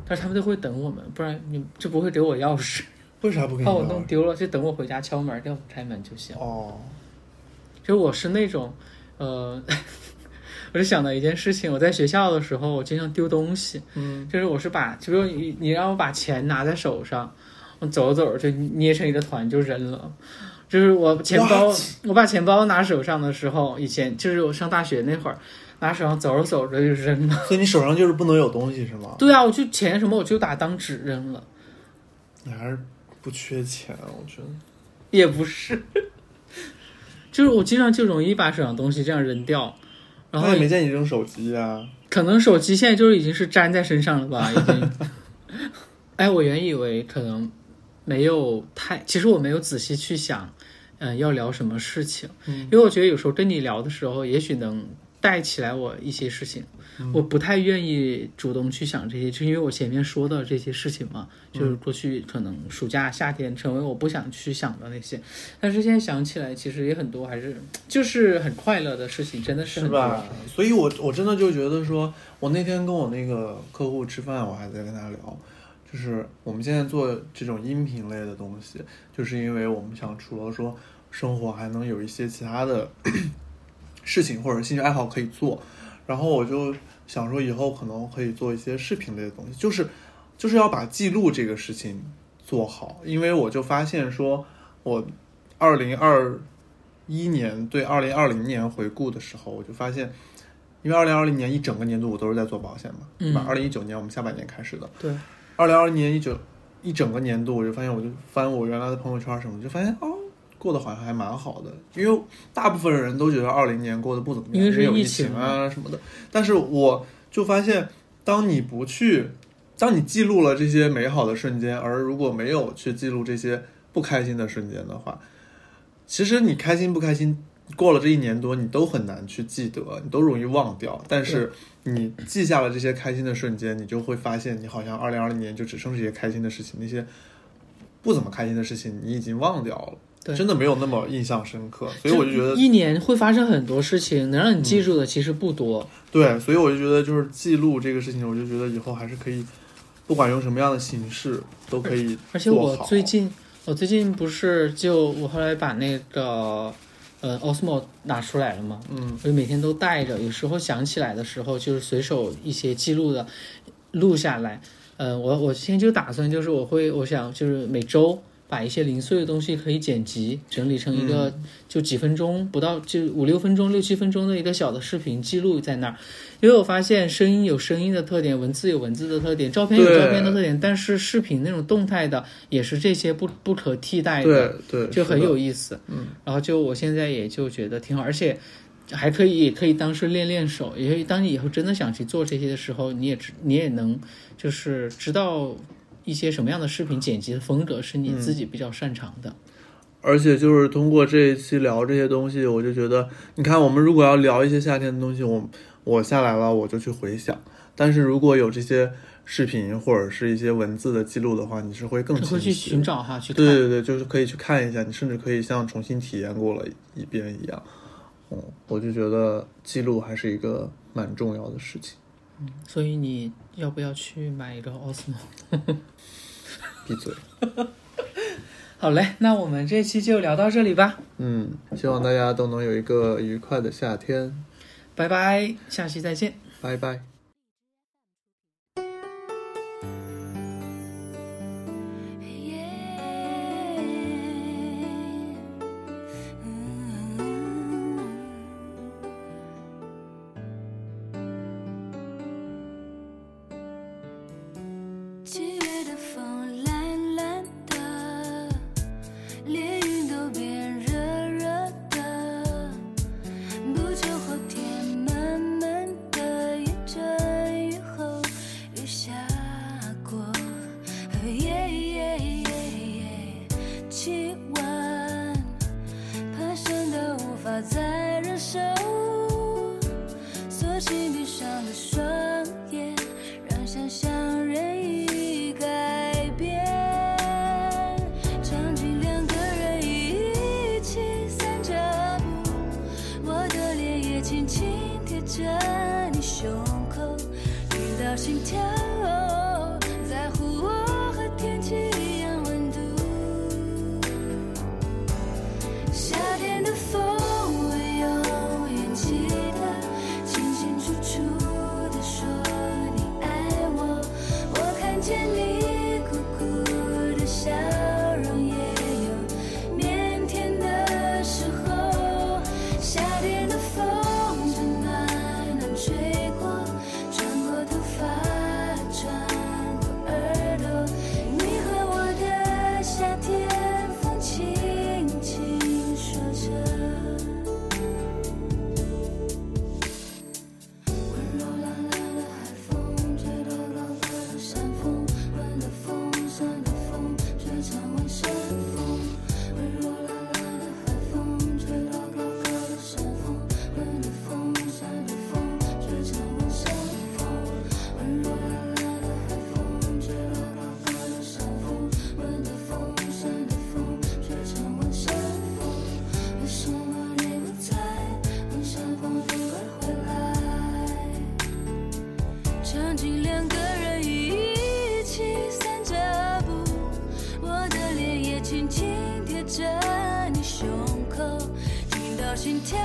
但是他们都会等我们，不然你就不会给我钥匙，为啥不给你怕我弄丢了，就等我回家敲门，要不开门就行。哦，就我是那种，呃，我就想到一件事情，我在学校的时候，我经常丢东西，嗯，就是我是把，就比如你你让我把钱拿在手上，我走着走着就捏成一个团就扔了。就是我钱包 What？我把钱包拿手上的时候，以前就是我上大学那会儿，拿手上走着走着就扔了。所以你手上就是不能有东西是吗？对啊，我就钱什么我就打当纸扔了，你还是不缺钱，我觉得。也不是，就是我经常就容易把手上东西这样扔掉，然后也没见你扔手机啊。可能手机现在就是已经是粘在身上了吧，已经。哎，我原以为可能没有太，其实我没有仔细去想，嗯、要聊什么事情，嗯因为我觉得有时候跟你聊的时候，也许能带起来我一些事情。我不太愿意主动去想这些，就因为我前面说的这些事情嘛，就是过去可能暑假、夏天成为我不想去想的那些，但是现在想起来，其实也很多，还是就是很快乐的事情，真的是很。是吧？所以我我真的就觉得说，我那天跟我那个客户吃饭，我还在跟他聊，就是我们现在做这种音频类的东西，就是因为我们想除了说生活，还能有一些其他的 事情或者兴趣爱好可以做。然后我就想说以后可能可以做一些视频类的东西，就是就是要把记录这个事情做好，因为我就发现说，我二零二一年对二零二零年回顾的时候，我就发现，因为二零二零年一整个年度我都是在做保险嘛，对吧？嗯。二零一九年我们下半年开始的，对，二零二零年一九一整个年度，我就发现，我就翻我原来的朋友圈什么，就发现哦，过得好像还蛮好的。因为大部分人都觉得二零年过得不怎么样，因为是有疫疫情情啊什么的。但是我就发现，当你不去，当你记录了这些美好的瞬间，而如果没有去记录这些不开心的瞬间的话，其实你开心不开心，过了这一年多，你都很难去记得，你都容易忘掉。但是你记下了这些开心的瞬间，你就会发现，你好像二零二零年就只剩这些开心的事情，那些不怎么开心的事情你已经忘掉了，对真的没有那么印象深刻。所以我就觉得，一年会发生很多事情，能让你记住的其实不多。对，所以我就觉得，就是记录这个事情，我就觉得以后还是可以，不管用什么样的形式，都可以而且我最近，我最近不是就我后来把那个呃 Osmo 拿出来了嘛？嗯我就每天都带着，有时候想起来的时候，就是随手一些记录的录下来。呃，我我现在就打算就是我会，我想就是每周把一些零碎的东西可以剪辑整理成一个就几分钟不到就五六分钟六七分钟的一个小的视频记录在那儿，因为我发现声音有声音的特点，文字有文字的特点，照片有照片的特点，但是视频那种动态的也是这些不不可替代的。对对，就很有意思。嗯，然后就我现在也就觉得挺好，而且还可以也可以当是练练手，也可以当你以后真的想去做这些的时候，你也知你也能就是知道一些什么样的视频剪辑的风格是你自己比较擅长的。而且就是通过这一期聊这些东西，我就觉得，你看，我们如果要聊一些夏天的东西，我我下来了，我就去回想；但是如果有这些视频或者是一些文字的记录的话，你是会更会去寻找哈，去。对对对，就是可以去看一下，你甚至可以像重新体验过了一遍一样。嗯，我就觉得记录还是一个蛮重要的事情。所以你要不要去买一个 Osmo？闭嘴。好嘞，那我们这期就聊到这里吧，嗯，希望大家都能有一个愉快的夏天。拜拜，下期再见。拜拜。心跳，